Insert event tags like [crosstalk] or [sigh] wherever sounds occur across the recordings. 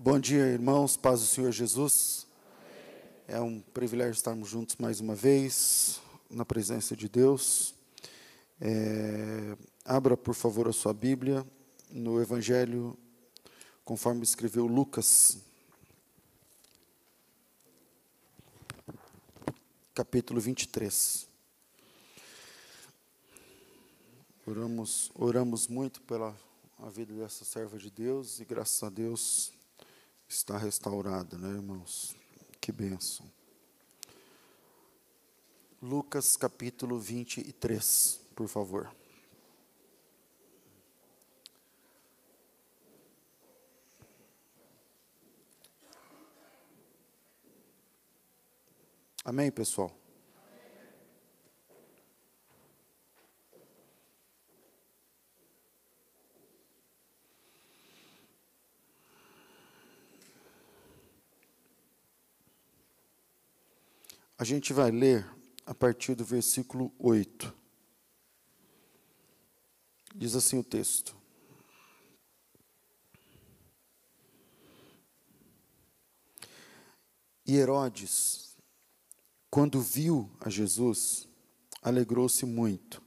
Bom dia, irmãos, paz do Senhor Jesus. É um privilégio estarmos juntos mais uma vez, na presença de Deus. É, abra, por favor, a sua Bíblia no Evangelho, conforme escreveu Lucas, capítulo 23. Oramos, oramos muito pela a vida dessa serva de Deus e graças a Deus está restaurada, né, irmãos? Que bênção. Lucas capítulo 23, por favor. Amém, pessoal? A gente vai ler a partir do versículo 8. Diz assim o texto: E Herodes, quando viu a Jesus, alegrou-se muito,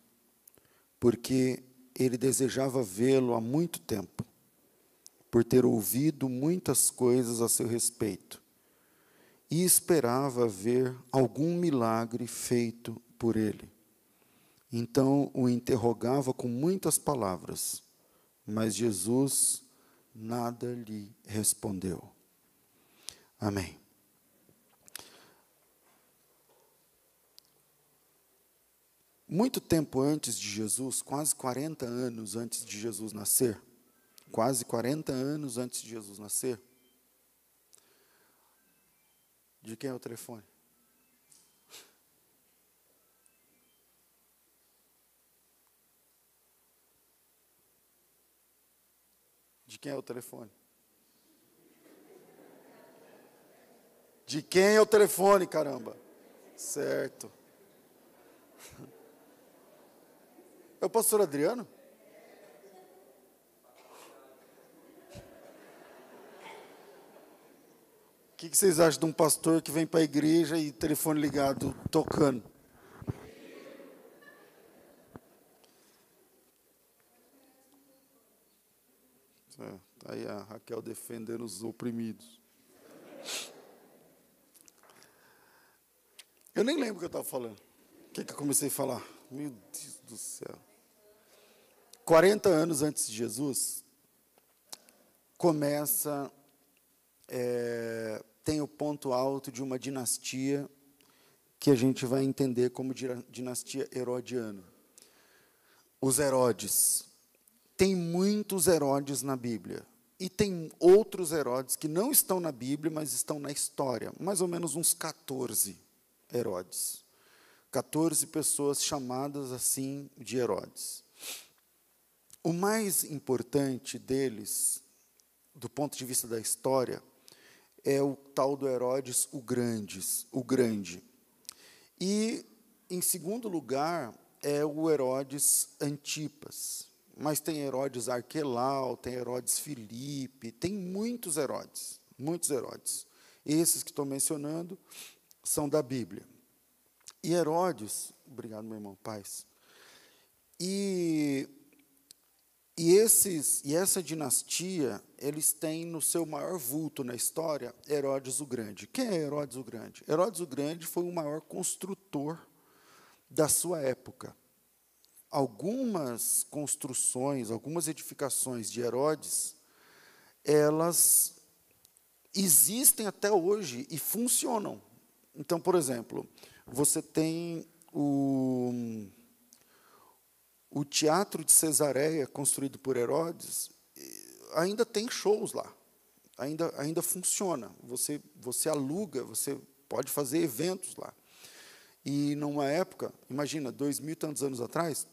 porque ele desejava vê-lo há muito tempo, por ter ouvido muitas coisas a seu respeito e esperava ver algum milagre feito por ele. Então o interrogava com muitas palavras, mas Jesus nada lhe respondeu. Amém. Muito tempo antes de Jesus, quase 40 anos antes de Jesus nascer, quase 40 anos antes de Jesus nascer, de quem é o telefone? De quem é o telefone? De quem é o telefone, caramba? Certo. [laughs] É o pastor Adriano? Que, que vocês acham de um pastor que vem para a igreja e telefone ligado, tocando? É, tá aí a Raquel defendendo os oprimidos. Eu nem lembro o que eu estava falando. O que, que eu comecei a falar? Meu Deus do céu. 40 anos antes de Jesus, começa é, tem o ponto alto de uma dinastia que a gente vai entender como dinastia herodiana. Os Herodes. Tem muitos Herodes na Bíblia. E tem outros Herodes que não estão na Bíblia, mas estão na história. Mais ou menos uns 14 Herodes. 14 pessoas chamadas assim de Herodes. O mais importante deles, do ponto de vista da história, é o tal do Herodes o Grandes, o Grande. E em segundo lugar é o Herodes Antipas. Mas tem Herodes Arquelau, tem Herodes Filipe, tem muitos Herodes, muitos Herodes. Esses que estou mencionando são da Bíblia. E Herodes, obrigado meu irmão, paz. E e, esses, e essa dinastia, eles têm no seu maior vulto na história Herodes o Grande. Quem é Herodes o Grande? Herodes o Grande foi o maior construtor da sua época. Algumas construções, algumas edificações de Herodes, elas existem até hoje e funcionam. Então, por exemplo, você tem o o teatro de Cesareia, construído por Herodes, ainda tem shows lá. Ainda, ainda funciona. Você, você aluga, você pode fazer eventos lá. E numa época, imagina, dois mil e tantos anos atrás,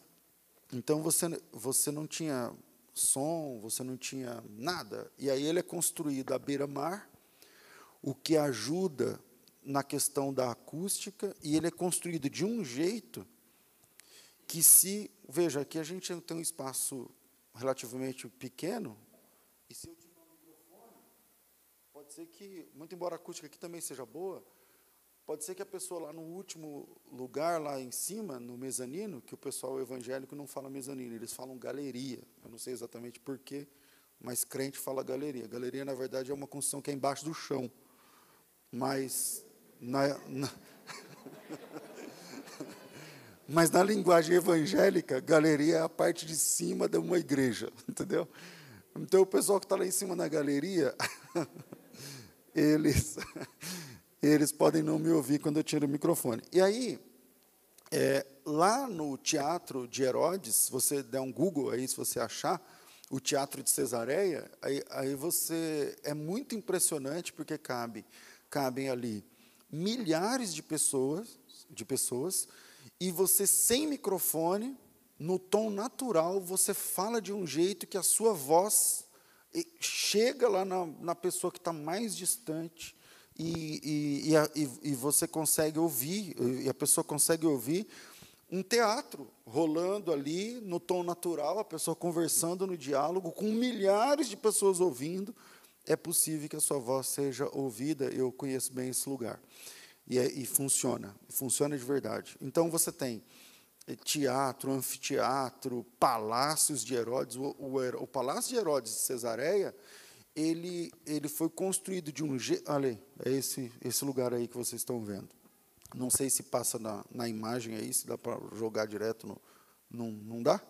então você, você não tinha som, você não tinha nada. E aí ele é construído à beira-mar, o que ajuda na questão da acústica, e ele é construído de um jeito que se, veja, aqui a gente tem um espaço relativamente pequeno, e se eu tiver um microfone, pode ser que, muito embora a acústica aqui também seja boa, pode ser que a pessoa lá no último lugar, lá em cima, no mezanino, que o pessoal evangélico não fala mezanino, eles falam galeria. Eu não sei exatamente porquê, mas crente fala galeria. Galeria, na verdade, é uma construção que é embaixo do chão. Mas na, na [laughs] mas na linguagem evangélica, galeria é a parte de cima de uma igreja, [laughs] entendeu? Então o pessoal que está lá em cima na galeria, [laughs] eles, [laughs] eles podem não me ouvir quando eu tiro o microfone. E aí, é, lá no teatro de Herodes, se você der um Google aí, se você achar, o teatro de Cesareia, aí, aí você é muito impressionante porque cabe, cabem ali milhares de pessoas, de pessoas e você, sem microfone, no tom natural, você fala de um jeito que a sua voz chega lá na, na pessoa que está mais distante e, e, e, a, e, você consegue ouvir, e a pessoa consegue ouvir um teatro rolando ali no tom natural, a pessoa conversando no diálogo, com milhares de pessoas ouvindo, é possível que a sua voz seja ouvida. Eu conheço bem esse lugar. E, é, e funciona, funciona de verdade. Então você tem eh, teatro, anfiteatro, palácios de Herodes. O, o, o palácio de Herodes de Cesareia, ele, ele foi construído de um jeito. Olha, é esse, esse lugar aí que vocês estão vendo. Não sei se passa na, na imagem aí, se dá para jogar direto no. Não, não dá?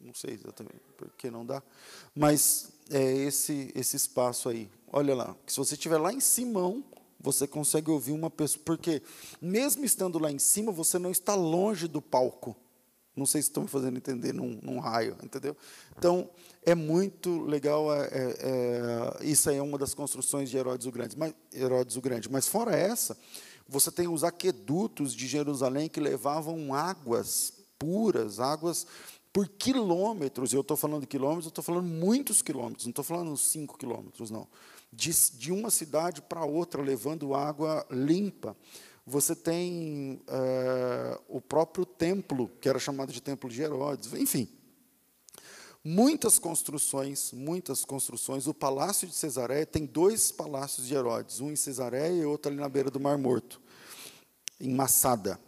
Não sei exatamente por que não dá. Mas é esse, esse espaço aí. Olha lá. Se você estiver lá em Simão, você consegue ouvir uma pessoa, porque mesmo estando lá em cima, você não está longe do palco. Não sei se estão me fazendo entender num, num raio, entendeu? Então, é muito legal, é, é, é, isso aí é uma das construções de Herodes o Grande. Mas, Herodes o Grande. Mas fora essa, você tem os aquedutos de Jerusalém que levavam águas puras, águas por quilômetros. Eu estou falando de quilômetros, eu estou falando muitos quilômetros, não estou falando cinco quilômetros, não de, de uma cidade para outra, levando água limpa. Você tem é, o próprio templo, que era chamado de Templo de Herodes, enfim. Muitas construções, muitas construções. O Palácio de Cesareia tem dois palácios de Herodes, um em Cesareia e outro ali na beira do Mar Morto, em Massada.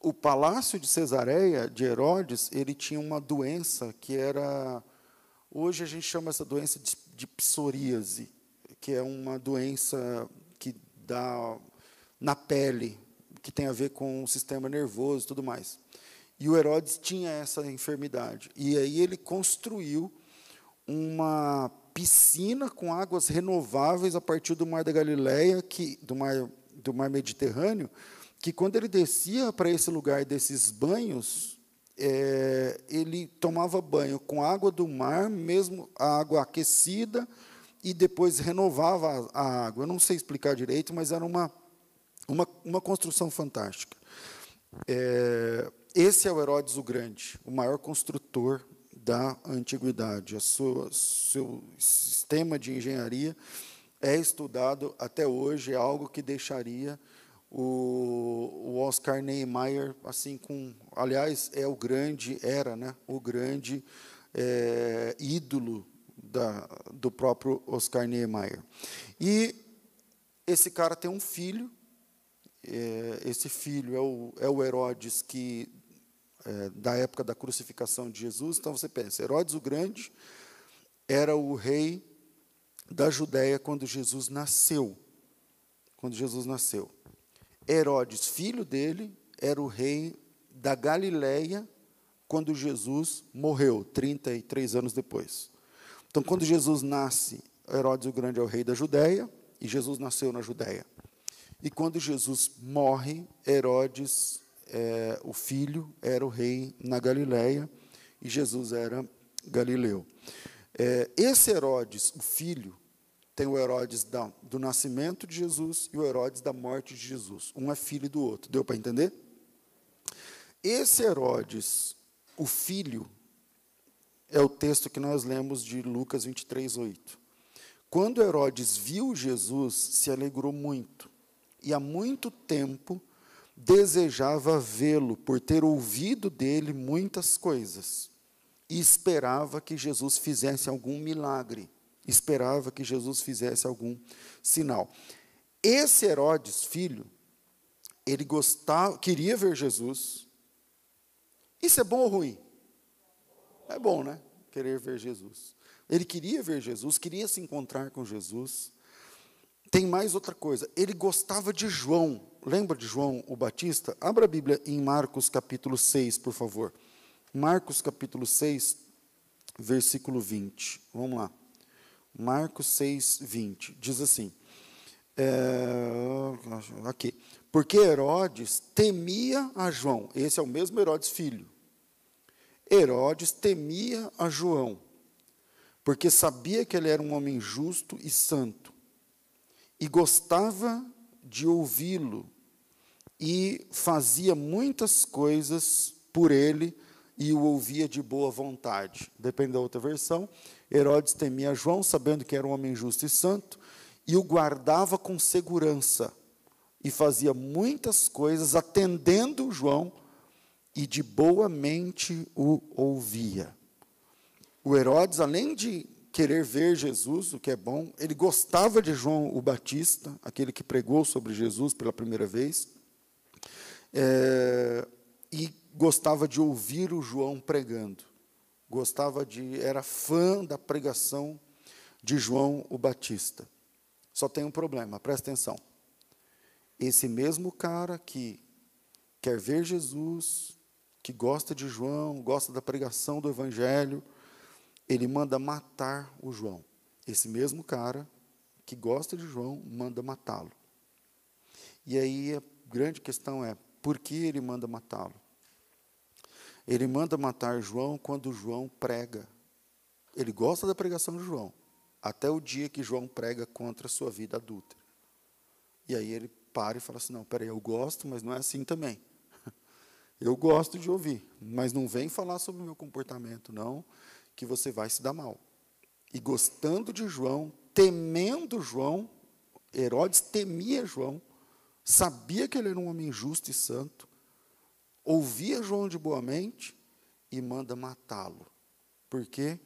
O Palácio de Cesareia, de Herodes, ele tinha uma doença que era. Hoje a gente chama essa doença de, de psoríase que é uma doença que dá na pele, que tem a ver com o sistema nervoso e tudo mais. E o Herodes tinha essa enfermidade. E aí ele construiu uma piscina com águas renováveis a partir do Mar da Galileia, que, do, mar, do Mar Mediterrâneo, que quando ele descia para esse lugar desses banhos, é, ele tomava banho com água do mar, mesmo a água aquecida, e depois renovava a água. Eu não sei explicar direito, mas era uma, uma, uma construção fantástica. É, esse é o Herodes o Grande, o maior construtor da antiguidade. A sua, seu sistema de engenharia é estudado até hoje, é algo que deixaria o, o Oscar Niemeyer assim com, aliás, é o grande era, né, o grande é, ídolo da, do próprio Oscar Niemeyer. E esse cara tem um filho, é, esse filho é o, é o Herodes que é, da época da crucificação de Jesus. Então você pensa, Herodes o Grande era o rei da Judéia quando Jesus nasceu. Quando Jesus nasceu. Herodes, filho dele, era o rei da Galileia quando Jesus morreu, 33 anos depois. Então, quando Jesus nasce, Herodes o Grande é o rei da Judéia, e Jesus nasceu na Judéia. E quando Jesus morre, Herodes, é, o filho, era o rei na Galiléia, e Jesus era galileu. É, esse Herodes, o filho, tem o Herodes da, do nascimento de Jesus e o Herodes da morte de Jesus. Um é filho do outro. Deu para entender? Esse Herodes, o filho, é o texto que nós lemos de Lucas 23, 8. Quando Herodes viu Jesus, se alegrou muito, e há muito tempo desejava vê-lo, por ter ouvido dele muitas coisas, e esperava que Jesus fizesse algum milagre. esperava que Jesus fizesse algum sinal. Esse Herodes, filho, ele gostava, queria ver Jesus. Isso é bom ou ruim? É bom, né? Querer ver Jesus. Ele queria ver Jesus, queria se encontrar com Jesus. Tem mais outra coisa. Ele gostava de João. Lembra de João o Batista? Abra a Bíblia em Marcos capítulo 6, por favor. Marcos capítulo 6, versículo 20. Vamos lá. Marcos 6, 20. Diz assim. É, aqui. Porque Herodes temia a João. Esse é o mesmo Herodes filho. Herodes temia a João porque sabia que ele era um homem justo e santo, e gostava de ouvi-lo, e fazia muitas coisas por ele, e o ouvia de boa vontade. Depende da outra versão. Herodes temia João, sabendo que era um homem justo e santo, e o guardava com segurança, e fazia muitas coisas atendendo João, e de boa mente o ouvia. O Herodes, além de querer ver Jesus, o que é bom, ele gostava de João o Batista, aquele que pregou sobre Jesus pela primeira vez, é, e gostava de ouvir o João pregando. Gostava de, era fã da pregação de João o Batista. Só tem um problema, presta atenção. Esse mesmo cara que quer ver Jesus, que gosta de João, gosta da pregação do Evangelho, ele manda matar o João. Esse mesmo cara que gosta de João manda matá-lo. E aí a grande questão é: por que ele manda matá-lo? Ele manda matar João quando João prega. Ele gosta da pregação de João, até o dia que João prega contra a sua vida adulta. E aí ele para e fala assim: não, peraí, eu gosto, mas não é assim também. Eu gosto de ouvir, mas não vem falar sobre o meu comportamento, não que você vai se dar mal. E gostando de João, temendo João, Herodes temia João, sabia que ele era um homem justo e santo, ouvia João de boa mente e manda matá-lo. Por quê?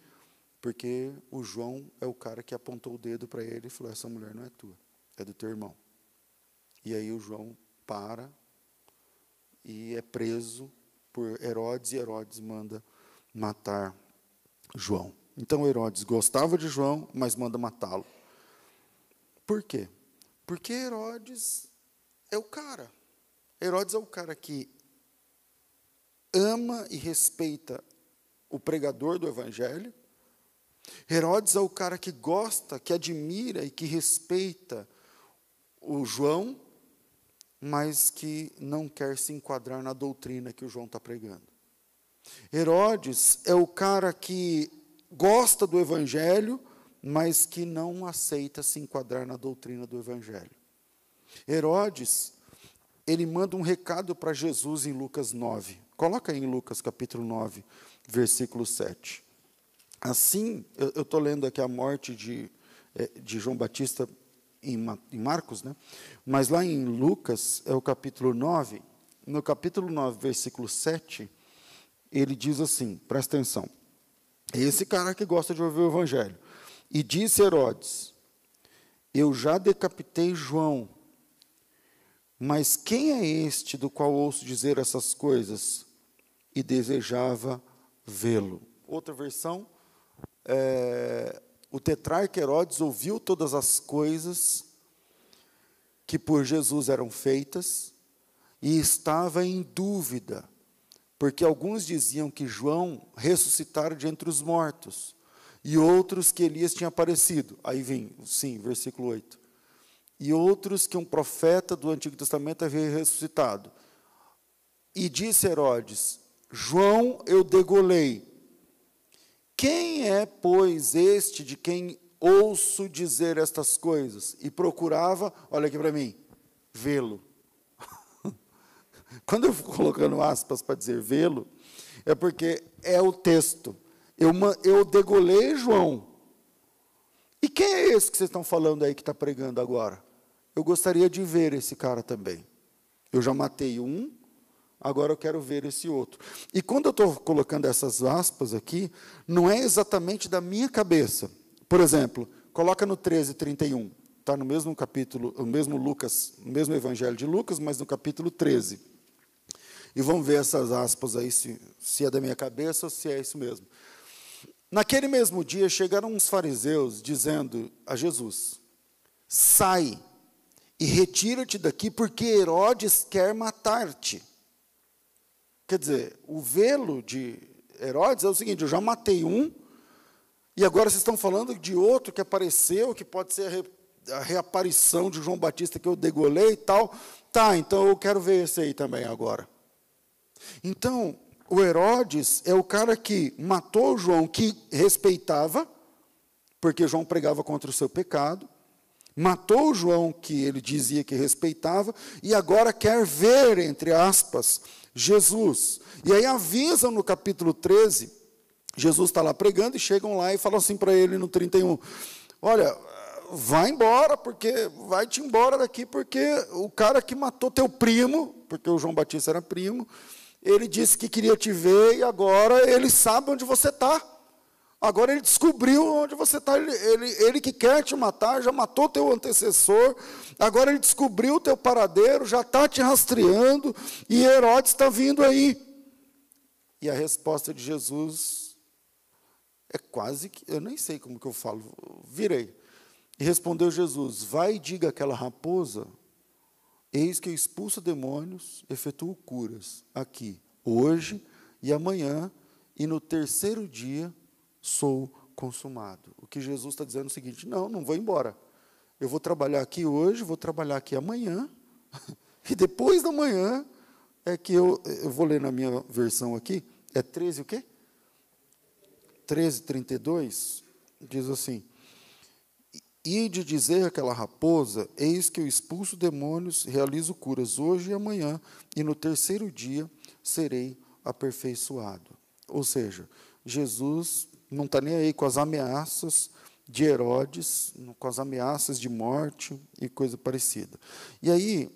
Porque o João é o cara que apontou o dedo para ele e falou: Essa mulher não é tua, é do teu irmão. E aí o João para e é preso por Herodes, e Herodes manda matar João. Então Herodes gostava de João, mas manda matá-lo. Por quê? Porque Herodes é o cara. Herodes é o cara que ama e respeita o pregador do evangelho. Herodes é o cara que gosta, que admira e que respeita o João, mas que não quer se enquadrar na doutrina que o João está pregando. Herodes é o cara que gosta do evangelho, mas que não aceita se enquadrar na doutrina do evangelho. Herodes, ele manda um recado para Jesus em Lucas 9. Coloca aí em Lucas capítulo 9, versículo 7. Assim, eu estou lendo aqui a morte de, eh, de João Batista em, Marcos, né? mas lá em Lucas, é o capítulo 9, no capítulo 9, versículo 7, ele diz assim: presta atenção. Esse cara que gosta de ouvir o evangelho. E disse Herodes: Eu já decapitei João, mas quem é este do qual ouço dizer essas coisas? E desejava vê-lo. Outra versão, é, o tetrarca Herodes ouviu todas as coisas que por Jesus eram feitas e estava em dúvida porque alguns diziam que João ressuscitara de entre os mortos, e outros que Elias tinha aparecido. Aí vem, sim, versículo 8. E outros que um profeta do Antigo Testamento havia ressuscitado. E disse Herodes: João eu degolei. Quem é, pois, este de quem ouço dizer estas coisas? E procurava, olha aqui para mim, vê-lo. [laughs] Quando eu fico colocando aspas para dizer vê-lo, é porque é o texto. Eu, eu degolei João. E quem é esse que vocês estão falando aí que está pregando agora? Eu gostaria de ver esse cara também. Eu já matei um, agora eu quero ver esse outro. E quando eu estou colocando essas aspas aqui, não é exatamente da minha cabeça, Por exemplo, coloca no 13, 31. Está no mesmo capítulo, o mesmo Lucas, o mesmo evangelho de Lucas, mas no capítulo 13. E vamos ver essas aspas aí, se, se é da minha cabeça ou se é isso mesmo. Naquele mesmo dia chegaram uns fariseus dizendo a Jesus: Sai e retira-te daqui, porque Herodes quer matar-te. Quer dizer, o velo de Herodes é o seguinte: eu já matei um, e agora vocês estão falando de outro que apareceu, que pode ser a, re, a reaparição de João Batista que eu degolei e tal. Tá, então eu quero ver esse aí também agora. Então, o Herodes é o cara que matou João, que respeitava, porque João pregava contra o seu pecado, matou João, que ele dizia que respeitava, e agora quer ver, entre aspas, Jesus. E aí avisam no capítulo 13, Jesus está lá pregando e chegam lá e falam assim para ele no 31: Olha, vai embora, porque vai-te embora daqui, porque o cara que matou teu primo, porque o João Batista era primo, ele disse que queria te ver e agora ele sabe onde você está. Agora ele descobriu onde você está. Ele, ele, ele, que quer te matar, já matou teu antecessor. Agora ele descobriu o teu paradeiro, já está te rastreando. E Herodes está vindo aí. E a resposta de Jesus é quase que. Eu nem sei como que eu falo. Virei. E respondeu Jesus: Vai e diga àquela raposa Eis que eu expulso demônios, efetuo curas aqui, hoje e amanhã, e no terceiro dia sou consumado. O que Jesus está dizendo é o seguinte: não, não vou embora. Eu vou trabalhar aqui hoje, vou trabalhar aqui amanhã, [laughs] e depois da manhã é que eu, eu vou ler na minha versão aqui, é 13 o quê? 13, 32, diz assim: e de dizer àquela raposa: Eis que eu expulso demônios, realizo curas hoje e amanhã, e no terceiro dia serei aperfeiçoado. Ou seja, Jesus não está nem aí com as ameaças de Herodes, com as ameaças de morte e coisa parecida. E aí,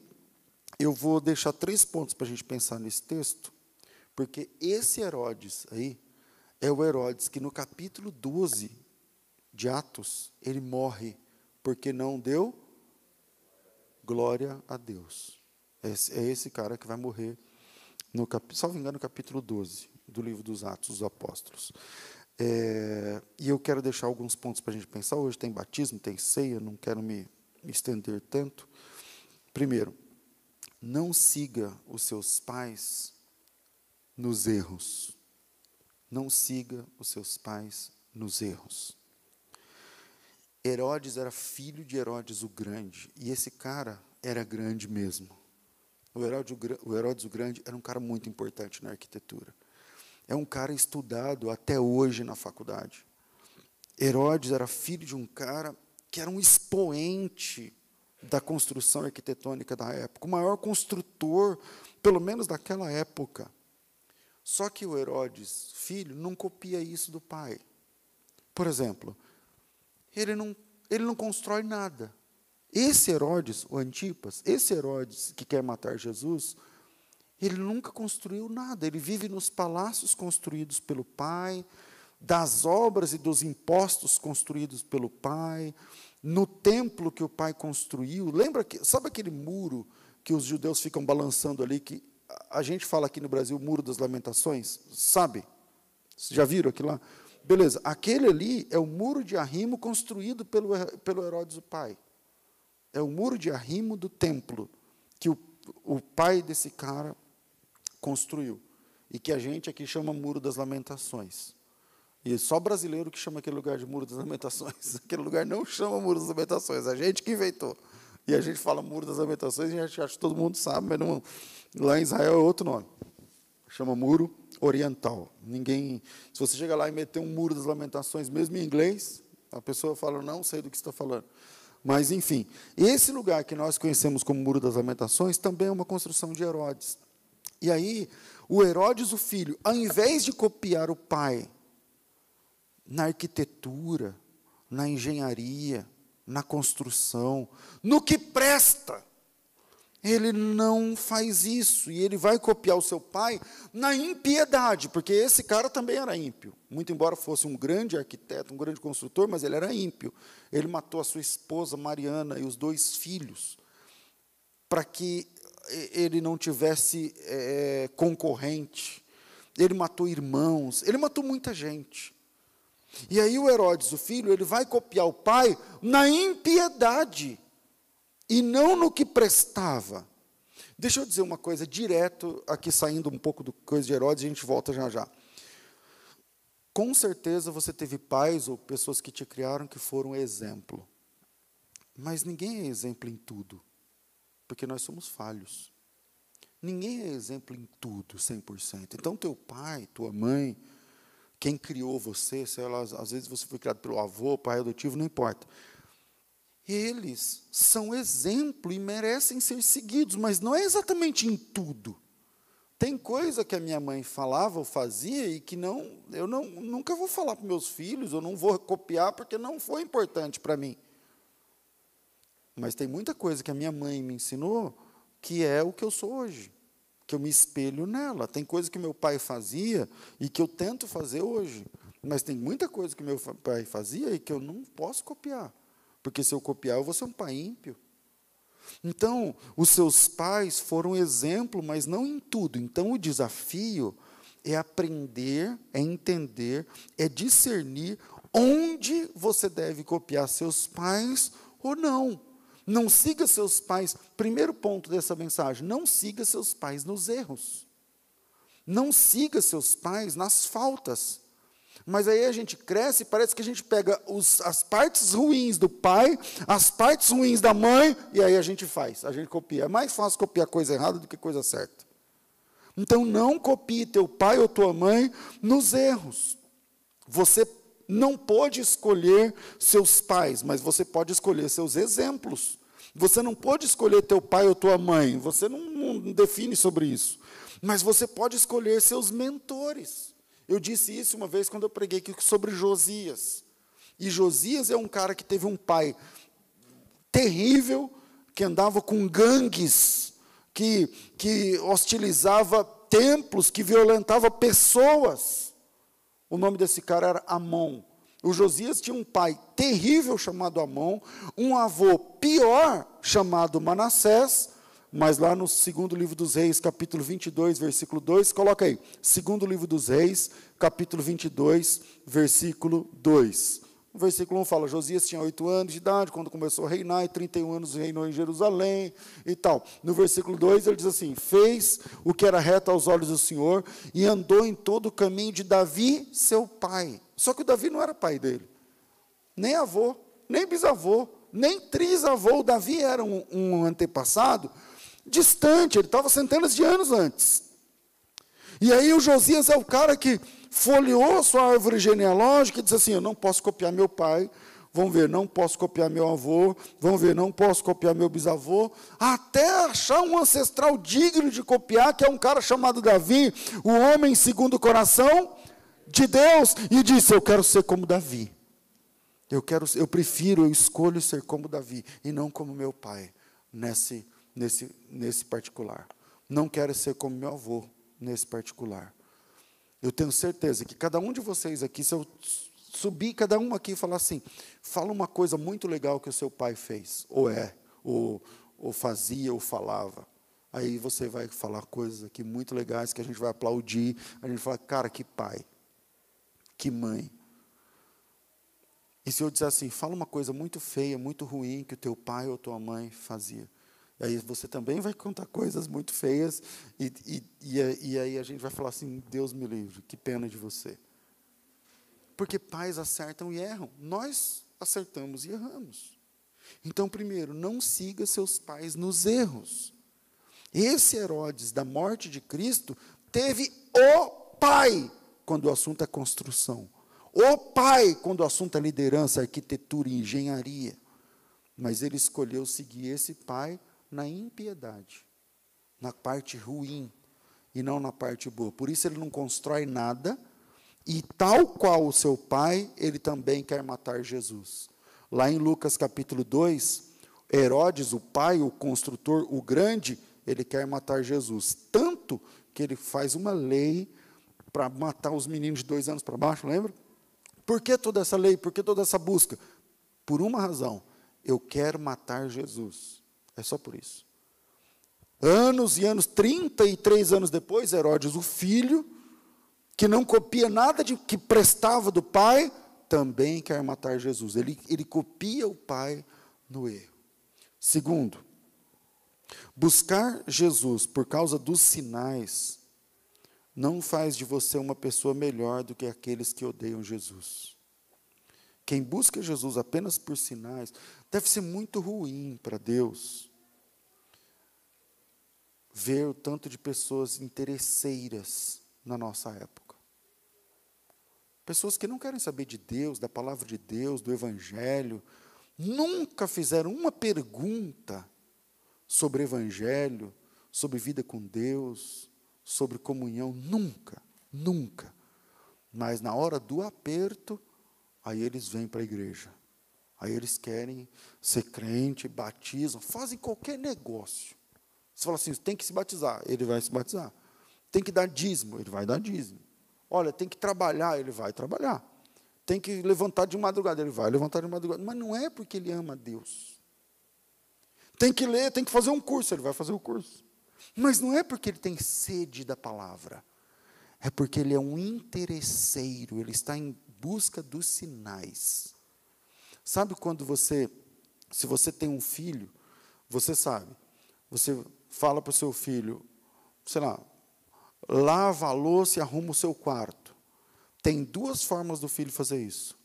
eu vou deixar três pontos para a gente pensar nesse texto, porque esse Herodes aí é o Herodes que no capítulo 12 de Atos, ele morre porque não deu glória a Deus. É esse cara que vai morrer, no cap, salvo engano, no capítulo 12 do livro dos Atos dos Apóstolos. É, e eu quero deixar alguns pontos para a gente pensar. Hoje tem batismo, tem ceia, não quero me estender tanto. Primeiro, não siga os seus pais nos erros. Não siga os seus pais nos erros. Herodes era filho de Herodes o Grande, e esse cara era grande mesmo. O Herodes, o Herodes o Grande era um cara muito importante na arquitetura. É um cara estudado até hoje na faculdade. Herodes era filho de um cara que era um expoente da construção arquitetônica da época, o maior construtor, pelo menos daquela época. Só que o Herodes, filho, não copia isso do pai. Por exemplo, ele não, ele não constrói nada. Esse Herodes, o Antipas, esse Herodes que quer matar Jesus, ele nunca construiu nada. Ele vive nos palácios construídos pelo pai, das obras e dos impostos construídos pelo pai, no templo que o pai construiu. Lembra que, sabe aquele muro que os judeus ficam balançando ali que a gente fala aqui no Brasil, muro das lamentações, sabe? Já viram aquilo lá? Beleza, aquele ali é o muro de arrimo construído pelo, pelo Herodes o pai. É o muro de arrimo do templo que o, o pai desse cara construiu. E que a gente aqui chama Muro das Lamentações. E só brasileiro que chama aquele lugar de Muro das Lamentações. [laughs] Aquele lugar não chama Muro das Lamentações, a gente que inventou. E a gente fala Muro das Lamentações e a gente acha que todo mundo sabe, mas não, lá em Israel é outro nome. Chama Muro oriental. Ninguém, se você chegar lá e meter um muro das lamentações, mesmo em inglês, a pessoa fala, não sei do que está falando. Mas, enfim, esse lugar que nós conhecemos como Muro das Lamentações também é uma construção de Herodes. E aí, o Herodes, o filho, ao invés de copiar o pai na arquitetura, na engenharia, na construção, no que presta, ele não faz isso e ele vai copiar o seu pai na impiedade, porque esse cara também era ímpio. Muito embora fosse um grande arquiteto, um grande construtor, mas ele era ímpio. Ele matou a sua esposa Mariana e os dois filhos para que ele não tivesse é, concorrente. Ele matou irmãos, ele matou muita gente. E aí o Herodes, o filho, ele vai copiar o pai na impiedade e não no que prestava. Deixa eu dizer uma coisa direto, aqui saindo um pouco do coisa de Herodes, a gente volta já já. Com certeza você teve pais ou pessoas que te criaram que foram exemplo. Mas ninguém é exemplo em tudo, porque nós somos falhos. Ninguém é exemplo em tudo, 100%. Então, teu pai, tua mãe, quem criou você, lá, às vezes você foi criado pelo avô, pai adotivo, não importa. Eles são exemplo e merecem ser seguidos, mas não é exatamente em tudo. Tem coisa que a minha mãe falava ou fazia e que não, eu não, nunca vou falar para meus filhos, eu não vou copiar porque não foi importante para mim. Mas tem muita coisa que a minha mãe me ensinou que é o que eu sou hoje, que eu me espelho nela. Tem coisa que meu pai fazia e que eu tento fazer hoje, mas tem muita coisa que meu pai fazia e que eu não posso copiar. Porque se eu copiar, eu vou ser um pai ímpio. Então, os seus pais foram exemplo, mas não em tudo. Então, o desafio é aprender, é entender, é discernir onde você deve copiar seus pais ou não. Não siga seus pais. Primeiro ponto dessa mensagem: não siga seus pais nos erros. Não siga seus pais nas faltas. Mas aí a gente cresce e parece que a gente pega os, as partes ruins do pai, as partes ruins da mãe, e aí a gente faz, a gente copia. É mais fácil copiar coisa errada do que coisa certa. Então não copie teu pai ou tua mãe nos erros. Você não pode escolher seus pais, mas você pode escolher seus exemplos. Você não pode escolher teu pai ou tua mãe, você não, não define sobre isso. Mas você pode escolher seus mentores. Eu disse isso uma vez quando eu preguei sobre Josias. E Josias é um cara que teve um pai terrível, que andava com gangues, que, que hostilizava templos, que violentava pessoas. O nome desse cara era Amon. O Josias tinha um pai terrível chamado Amon, um avô pior chamado Manassés, mas lá no segundo livro dos Reis, capítulo 22, versículo 2, coloca aí. Segundo livro dos Reis, capítulo 22, versículo 2. O versículo 1 fala: Josias tinha oito anos de idade quando começou a reinar, e 31 anos reinou em Jerusalém e tal. No versículo 2 ele diz assim: Fez o que era reto aos olhos do Senhor e andou em todo o caminho de Davi, seu pai. Só que o Davi não era pai dele, nem avô, nem bisavô, nem trisavô. O Davi era um, um antepassado distante, ele estava centenas de anos antes. E aí o Josias é o cara que folheou sua árvore genealógica e diz assim: Eu não posso copiar meu pai, vamos ver, não posso copiar meu avô, vamos ver, não posso copiar meu bisavô, até achar um ancestral digno de copiar, que é um cara chamado Davi, o homem segundo o coração de Deus, e disse: Eu quero ser como Davi. Eu quero, eu prefiro, eu escolho ser como Davi e não como meu pai nesse nesse, nesse particular. Não quero ser como meu avô nesse particular. Eu tenho certeza que cada um de vocês aqui, se eu subir cada um aqui e falar assim, fala uma coisa muito legal que o seu pai fez, ou é, ou, ou fazia, ou falava. Aí você vai falar coisas aqui muito legais que a gente vai aplaudir. A gente fala, cara, que pai, que mãe. E se eu disser assim, fala uma coisa muito feia, muito ruim que o teu pai ou tua mãe fazia. E aí você também vai contar coisas muito feias, e, e, e, e aí a gente vai falar assim: Deus me livre, que pena de você. Porque pais acertam e erram, nós acertamos e erramos. Então, primeiro, não siga seus pais nos erros. Esse Herodes, da morte de Cristo, teve o pai quando o assunto é construção. O pai quando o assunto é liderança, arquitetura e engenharia. Mas ele escolheu seguir esse pai na impiedade, na parte ruim e não na parte boa. Por isso ele não constrói nada e tal qual o seu pai, ele também quer matar Jesus. Lá em Lucas capítulo 2, Herodes, o pai, o construtor, o grande, ele quer matar Jesus. Tanto que ele faz uma lei para matar os meninos de dois anos para baixo, lembra? Por que toda essa lei? Por que toda essa busca? Por uma razão. Eu quero matar Jesus. É só por isso. Anos e anos, 33 anos depois, Herodes, o filho, que não copia nada de que prestava do pai, também quer matar Jesus. Ele, ele copia o pai no erro. Segundo, buscar Jesus por causa dos sinais não faz de você uma pessoa melhor do que aqueles que odeiam Jesus. Quem busca Jesus apenas por sinais deve ser muito ruim para Deus ver o tanto de pessoas interesseiras na nossa época. Pessoas que não querem saber de Deus, da palavra de Deus, do Evangelho, nunca fizeram uma pergunta sobre Evangelho, sobre vida com Deus, sobre comunhão, nunca, nunca. Mas na hora do aperto, aí eles vêm para a igreja. Aí eles querem ser crente, batizam, fazem qualquer negócio. Você fala assim, tem que se batizar, ele vai se batizar. Tem que dar dízimo, ele vai dar dízimo. Olha, tem que trabalhar, ele vai trabalhar. Tem que levantar de madrugada, ele vai levantar de madrugada. Mas não é porque ele ama Deus. Tem que ler, tem que fazer um curso, ele vai fazer o curso. Mas não é porque ele tem sede da palavra. É porque ele é um interesseiro, ele está em busca dos sinais. Sabe quando você, se você tem um filho, você sabe, você fala para o seu filho, sei lá, lava a louça e arruma o seu quarto. Tem duas formas do filho fazer isso: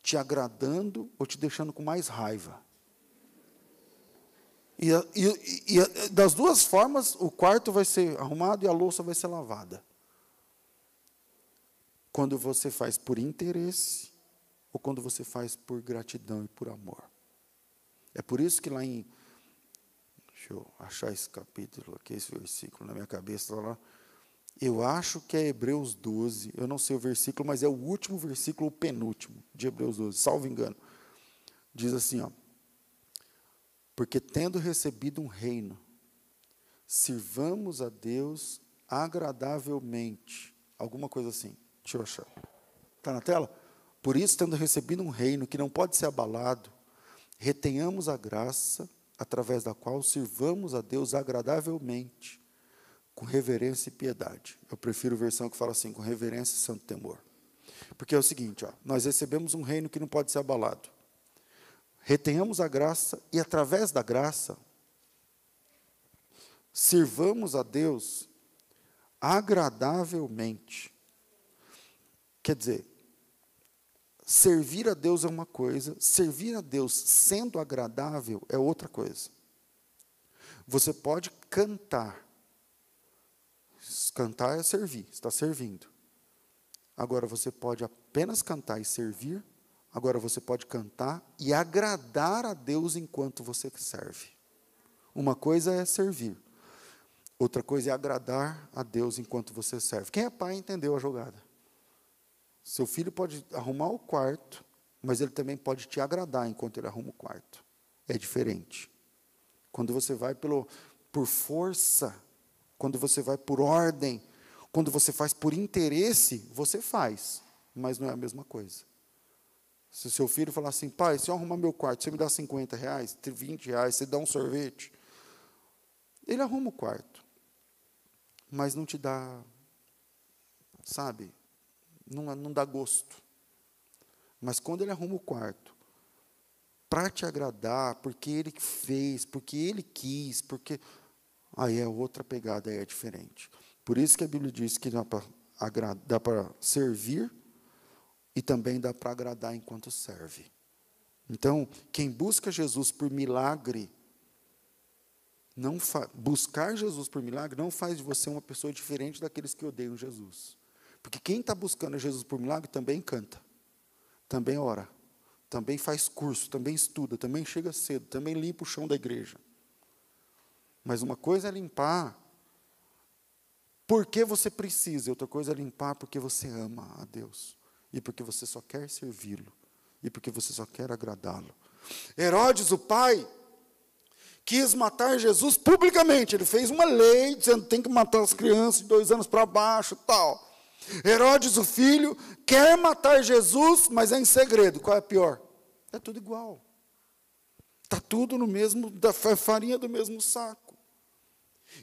te agradando ou te deixando com mais raiva. E, e, e, das duas formas, o quarto vai ser arrumado e a louça vai ser lavada. Quando você faz por interesse ou quando você faz por gratidão e por amor. É por isso que lá em Deixa eu achar esse capítulo aqui, esse versículo na minha cabeça. Lá. Eu acho que é Hebreus 12, eu não sei o versículo, mas é o último versículo, o penúltimo de Hebreus 12, salvo engano. Diz assim, ó. Porque tendo recebido um reino, sirvamos a Deus agradavelmente. Alguma coisa assim. Deixa eu achar. Está na tela? Por isso, tendo recebido um reino que não pode ser abalado, retenhamos a graça através da qual sirvamos a Deus agradavelmente, com reverência e piedade. Eu prefiro a versão que fala assim, com reverência e santo temor. Porque é o seguinte, ó, nós recebemos um reino que não pode ser abalado. Retenhamos a graça e, através da graça, sirvamos a Deus agradavelmente. Quer dizer, Servir a Deus é uma coisa, servir a Deus sendo agradável é outra coisa. Você pode cantar. Cantar é servir, está servindo. Agora você pode apenas cantar e servir. Agora você pode cantar e agradar a Deus enquanto você serve. Uma coisa é servir. Outra coisa é agradar a Deus enquanto você serve. Quem é pai entendeu a jogada. Seu filho pode arrumar o quarto, mas ele também pode te agradar enquanto ele arruma o quarto. É diferente. Quando você vai pelo, por força, quando você vai por ordem, quando você faz por interesse, você faz, mas não é a mesma coisa. Se seu filho falar assim, pai, se eu arrumar meu quarto, você me dá 50 reais, 20 reais, você dá um sorvete. Ele arruma o quarto, mas não te dá, sabe, não, não dá gosto. Mas quando ele arruma o quarto, para te agradar, porque ele fez, porque ele quis, porque. Aí é outra pegada, aí é diferente. Por isso que a Bíblia diz que dá para servir e também dá para agradar enquanto serve. Então, quem busca Jesus por milagre, não buscar Jesus por milagre não faz de você uma pessoa diferente daqueles que odeiam Jesus. Porque quem está buscando Jesus por milagre também canta, também ora, também faz curso, também estuda, também chega cedo, também limpa o chão da igreja. Mas uma coisa é limpar porque você precisa, outra coisa é limpar porque você ama a Deus, e porque você só quer servi-lo, e porque você só quer agradá-lo. Herodes, o pai, quis matar Jesus publicamente. Ele fez uma lei dizendo que tem que matar as crianças de dois anos para baixo tal. Herodes, o filho, quer matar Jesus, mas é em segredo. Qual é pior? É tudo igual. Está tudo no mesmo, da farinha do mesmo saco.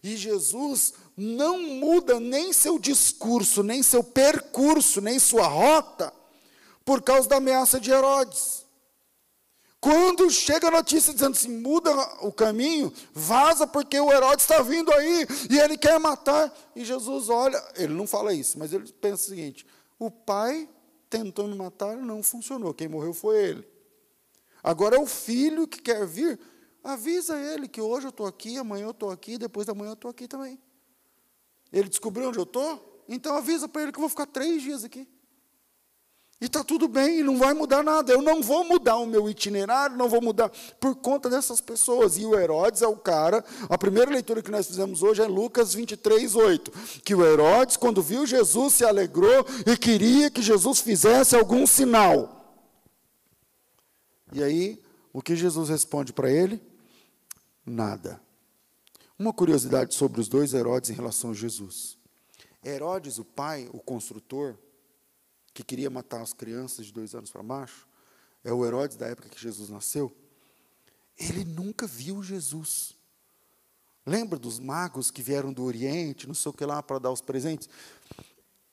E Jesus não muda nem seu discurso, nem seu percurso, nem sua rota, por causa da ameaça de Herodes. Quando chega a notícia dizendo assim, muda o caminho, vaza porque o Herodes está vindo aí e ele quer matar. E Jesus olha, ele não fala isso, mas ele pensa o seguinte: o pai tentou me matar, não funcionou, quem morreu foi ele. Agora é o filho que quer vir, avisa ele que hoje eu estou aqui, amanhã eu estou aqui, depois da manhã eu estou aqui também. Ele descobriu onde eu estou? Então avisa para ele que eu vou ficar três dias aqui. E está tudo bem, não vai mudar nada. Eu não vou mudar o meu itinerário, não vou mudar por conta dessas pessoas. E o Herodes é o cara. A primeira leitura que nós fizemos hoje é Lucas 23, 8. Que o Herodes, quando viu Jesus, se alegrou e queria que Jesus fizesse algum sinal. E aí, o que Jesus responde para ele? Nada. Uma curiosidade sobre os dois Herodes em relação a Jesus. Herodes, o pai, o construtor, que queria matar as crianças de dois anos para baixo, é o Herodes da época que Jesus nasceu. Ele nunca viu Jesus. Lembra dos magos que vieram do Oriente, não sei o que lá, para dar os presentes?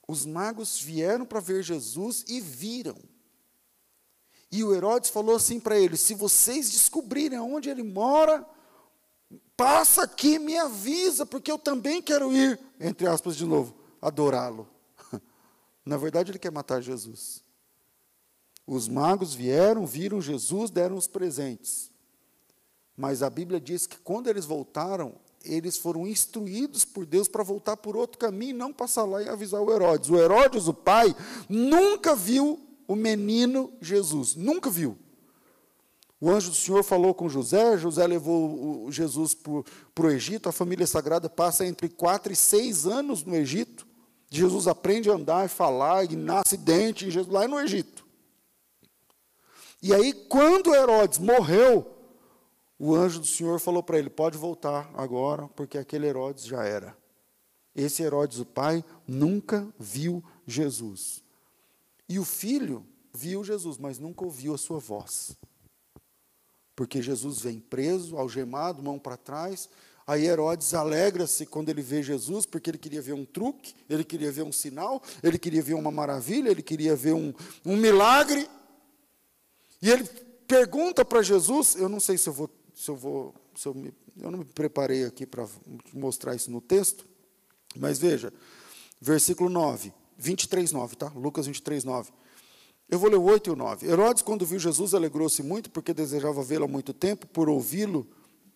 Os magos vieram para ver Jesus e viram. E o Herodes falou assim para eles: se vocês descobrirem onde ele mora, passa aqui, me avisa, porque eu também quero ir, entre aspas de novo, adorá-lo. Na verdade, ele quer matar Jesus. Os magos vieram, viram Jesus, deram os presentes. Mas a Bíblia diz que quando eles voltaram, eles foram instruídos por Deus para voltar por outro caminho, não passar lá e avisar o Herodes. O Herodes, o pai, nunca viu o menino Jesus, nunca viu. O anjo do Senhor falou com José, José levou Jesus para o Egito, a família sagrada passa entre quatro e seis anos no Egito. Jesus aprende a andar e falar, e nasce dente em Jesus, lá no Egito. E aí, quando Herodes morreu, o anjo do Senhor falou para ele: pode voltar agora, porque aquele Herodes já era. Esse Herodes, o pai, nunca viu Jesus. E o filho viu Jesus, mas nunca ouviu a sua voz. Porque Jesus vem preso, algemado, mão para trás. Aí Herodes alegra-se quando ele vê Jesus, porque ele queria ver um truque, ele queria ver um sinal, ele queria ver uma maravilha, ele queria ver um, um milagre. E ele pergunta para Jesus, eu não sei se eu vou, se eu vou, se eu, me, eu não me preparei aqui para mostrar isso no texto, mas veja, versículo 9. 23, 9, tá? Lucas 23, 9. Eu vou ler o 8 e o 9. Herodes, quando viu Jesus, alegrou-se muito, porque desejava vê-lo há muito tempo, por ouvi-lo,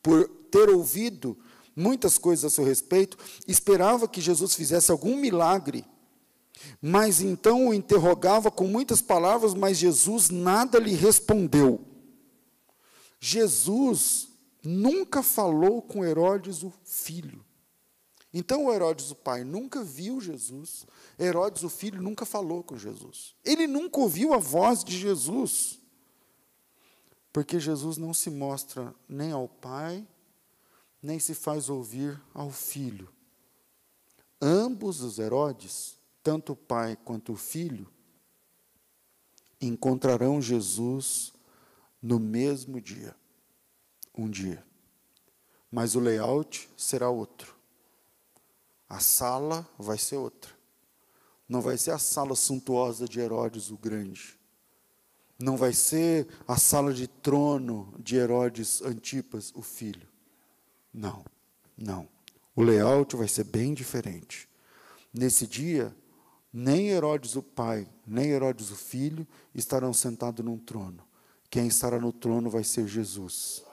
por ter ouvido muitas coisas a seu respeito, esperava que Jesus fizesse algum milagre. Mas então o interrogava com muitas palavras, mas Jesus nada lhe respondeu. Jesus nunca falou com Herodes, o filho. Então Herodes, o pai, nunca viu Jesus, Herodes, o filho, nunca falou com Jesus. Ele nunca ouviu a voz de Jesus. Porque Jesus não se mostra nem ao pai, nem se faz ouvir ao filho. Ambos os Herodes, tanto o pai quanto o filho, encontrarão Jesus no mesmo dia. Um dia. Mas o layout será outro. A sala vai ser outra. Não vai ser a sala suntuosa de Herodes o Grande. Não vai ser a sala de trono de Herodes Antipas, o filho. Não, não. O layout vai ser bem diferente. Nesse dia, nem Herodes o pai, nem Herodes o filho estarão sentados num trono. Quem estará no trono vai ser Jesus.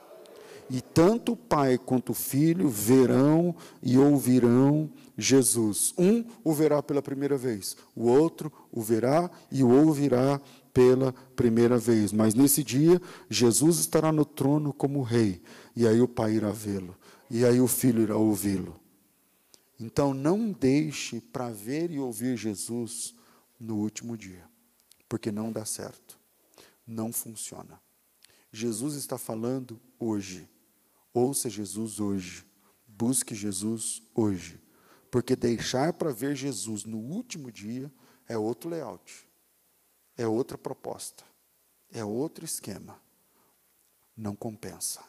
E tanto o pai quanto o filho verão e ouvirão Jesus. Um o verá pela primeira vez, o outro o verá e o ouvirá pela primeira vez. Mas nesse dia, Jesus estará no trono como rei, e aí o pai irá vê-lo, e aí o filho irá ouvi-lo. Então não deixe para ver e ouvir Jesus no último dia, porque não dá certo, não funciona. Jesus está falando hoje Ouça Jesus hoje. Busque Jesus hoje. Porque deixar para ver Jesus no último dia é outro layout, é outra proposta, é outro esquema. Não compensa.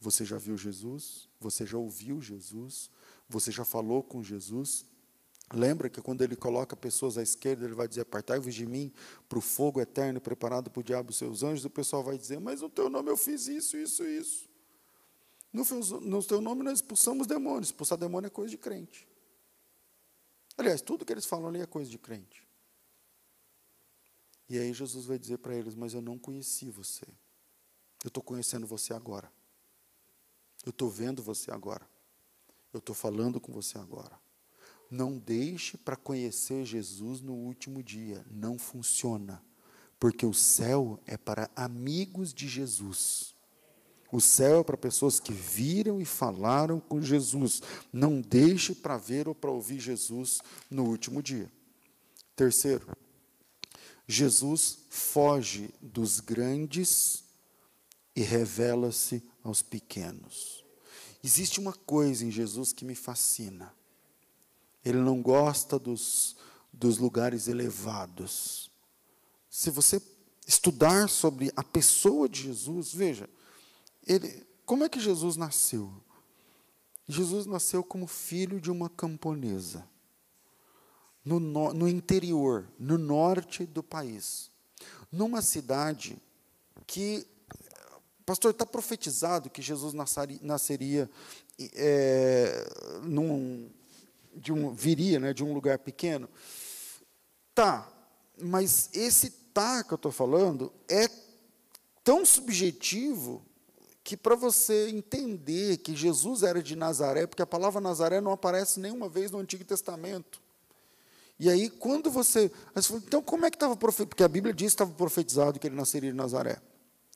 Você já viu Jesus? Você já ouviu Jesus? Você já falou com Jesus? Lembra que quando ele coloca pessoas à esquerda, ele vai dizer: Apartai-vos de mim para o fogo eterno preparado para o diabo e seus anjos. O pessoal vai dizer: Mas no teu nome eu fiz isso, isso, isso. No, no teu nome nós expulsamos demônios. Expulsar demônio é coisa de crente. Aliás, tudo que eles falam ali é coisa de crente. E aí Jesus vai dizer para eles: Mas eu não conheci você. Eu estou conhecendo você agora. Eu estou vendo você agora. Eu estou falando com você agora. Não deixe para conhecer Jesus no último dia. Não funciona. Porque o céu é para amigos de Jesus. O céu é para pessoas que viram e falaram com Jesus. Não deixe para ver ou para ouvir Jesus no último dia. Terceiro, Jesus foge dos grandes e revela-se aos pequenos. Existe uma coisa em Jesus que me fascina. Ele não gosta dos, dos lugares elevados. Se você estudar sobre a pessoa de Jesus, veja, ele, como é que Jesus nasceu? Jesus nasceu como filho de uma camponesa, no, no interior, no norte do país, numa cidade que, pastor, está profetizado que Jesus nasceria, é, num, de um, viria né, de um lugar pequeno. Tá, mas esse tá que eu estou falando é tão subjetivo que para você entender que Jesus era de Nazaré, porque a palavra Nazaré não aparece nenhuma vez no Antigo Testamento. E aí, quando você. você fala, então, como é que estava profetizado? Porque a Bíblia diz que estava profetizado que ele nasceria de Nazaré.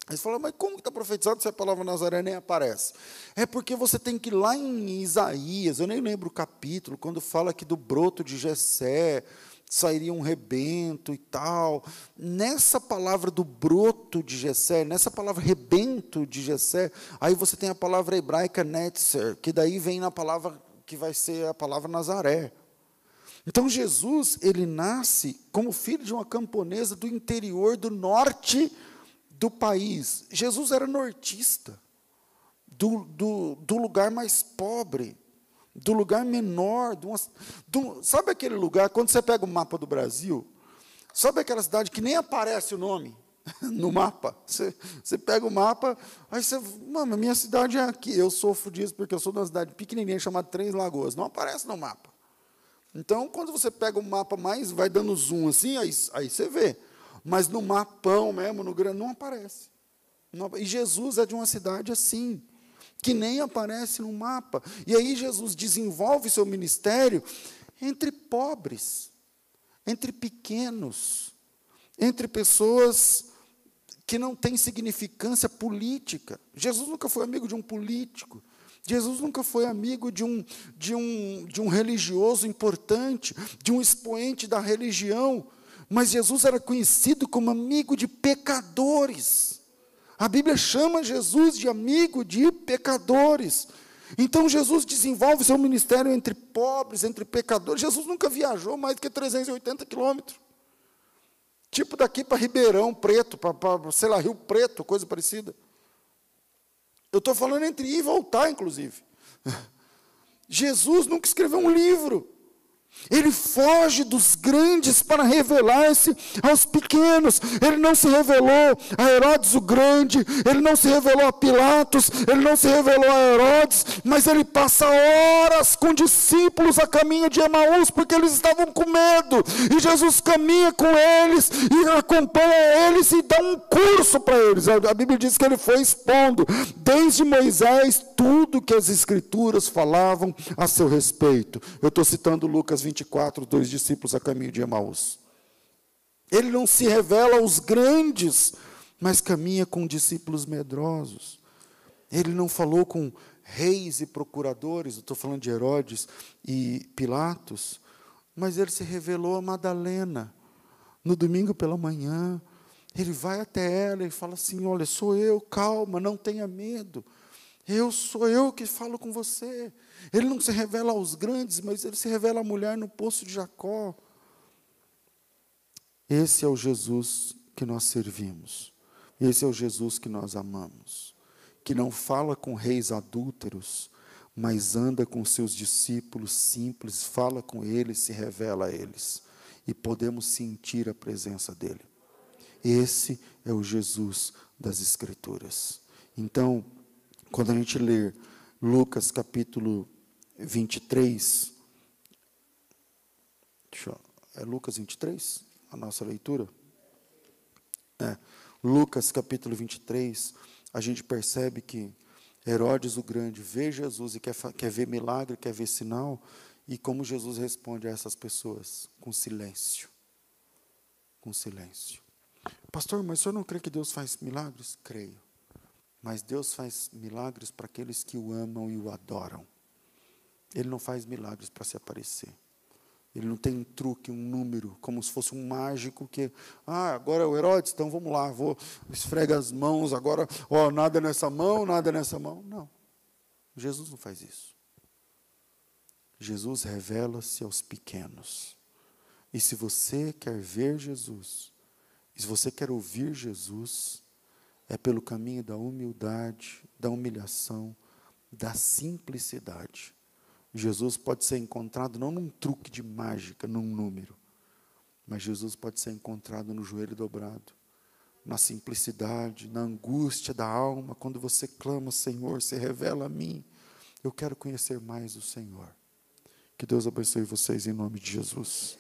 Aí você fala, mas como está profetizado se a palavra Nazaré nem aparece? É porque você tem que ir lá em Isaías, eu nem lembro o capítulo, quando fala aqui do broto de Jessé, sairia um rebento e tal. Nessa palavra do broto de Jessé, nessa palavra rebento de Jessé, aí você tem a palavra hebraica netzer, que daí vem na palavra que vai ser a palavra Nazaré. Então Jesus, ele nasce como filho de uma camponesa do interior do norte do país. Jesus era nortista, do, do, do lugar mais pobre do lugar menor. Do, sabe aquele lugar, quando você pega o mapa do Brasil, sabe aquela cidade que nem aparece o nome [laughs] no mapa? Você, você pega o mapa, aí você, mano, minha cidade é aqui. Eu sofro disso porque eu sou de uma cidade pequenininha chamada Três Lagoas. Não aparece no mapa. Então, quando você pega o mapa mais, vai dando zoom assim, aí, aí você vê. Mas no mapão mesmo, no grande, não aparece. E Jesus é de uma cidade assim que nem aparece no mapa. E aí Jesus desenvolve seu ministério entre pobres, entre pequenos, entre pessoas que não têm significância política. Jesus nunca foi amigo de um político. Jesus nunca foi amigo de um, de um, de um religioso importante, de um expoente da religião. Mas Jesus era conhecido como amigo de pecadores. A Bíblia chama Jesus de amigo de pecadores. Então Jesus desenvolve seu ministério entre pobres, entre pecadores. Jesus nunca viajou mais do que 380 quilômetros. Tipo daqui para Ribeirão Preto, para, sei lá, Rio Preto, coisa parecida. Eu estou falando entre ir e voltar, inclusive. [laughs] Jesus nunca escreveu um livro. Ele foge dos grandes para revelar-se aos pequenos. Ele não se revelou a Herodes o Grande, ele não se revelou a Pilatos, ele não se revelou a Herodes, mas ele passa horas com discípulos a caminho de Emaús, porque eles estavam com medo. E Jesus caminha com eles e acompanha eles e dá um curso para eles. A Bíblia diz que ele foi expondo, desde Moisés, tudo que as Escrituras falavam a seu respeito. Eu estou citando Lucas 24, dois discípulos a caminho de Emaús. Ele não se revela aos grandes, mas caminha com discípulos medrosos. Ele não falou com reis e procuradores, estou falando de Herodes e Pilatos, mas ele se revelou a Madalena no domingo pela manhã. Ele vai até ela e fala assim: Olha, sou eu, calma, não tenha medo. Eu sou eu que falo com você. Ele não se revela aos grandes, mas ele se revela à mulher no poço de Jacó. Esse é o Jesus que nós servimos. Esse é o Jesus que nós amamos. Que não fala com reis adúlteros, mas anda com seus discípulos simples, fala com eles, se revela a eles. E podemos sentir a presença dele. Esse é o Jesus das Escrituras. Então, quando a gente lê Lucas capítulo 23, deixa eu, é Lucas 23 a nossa leitura? É, Lucas capítulo 23, a gente percebe que Herodes o Grande vê Jesus e quer, quer ver milagre, quer ver sinal, e como Jesus responde a essas pessoas? Com silêncio. Com silêncio. Pastor, mas o senhor não crê que Deus faz milagres? Creio. Mas Deus faz milagres para aqueles que o amam e o adoram. Ele não faz milagres para se aparecer. Ele não tem um truque, um número, como se fosse um mágico que, ah, agora é o Herodes, então vamos lá, vou esfrega as mãos, agora, ó, nada nessa mão, nada nessa mão. Não. Jesus não faz isso. Jesus revela-se aos pequenos. E se você quer ver Jesus, e se você quer ouvir Jesus, é pelo caminho da humildade, da humilhação, da simplicidade. Jesus pode ser encontrado não num truque de mágica, num número, mas Jesus pode ser encontrado no joelho dobrado, na simplicidade, na angústia da alma, quando você clama, Senhor, se revela a mim. Eu quero conhecer mais o Senhor. Que Deus abençoe vocês em nome de Jesus.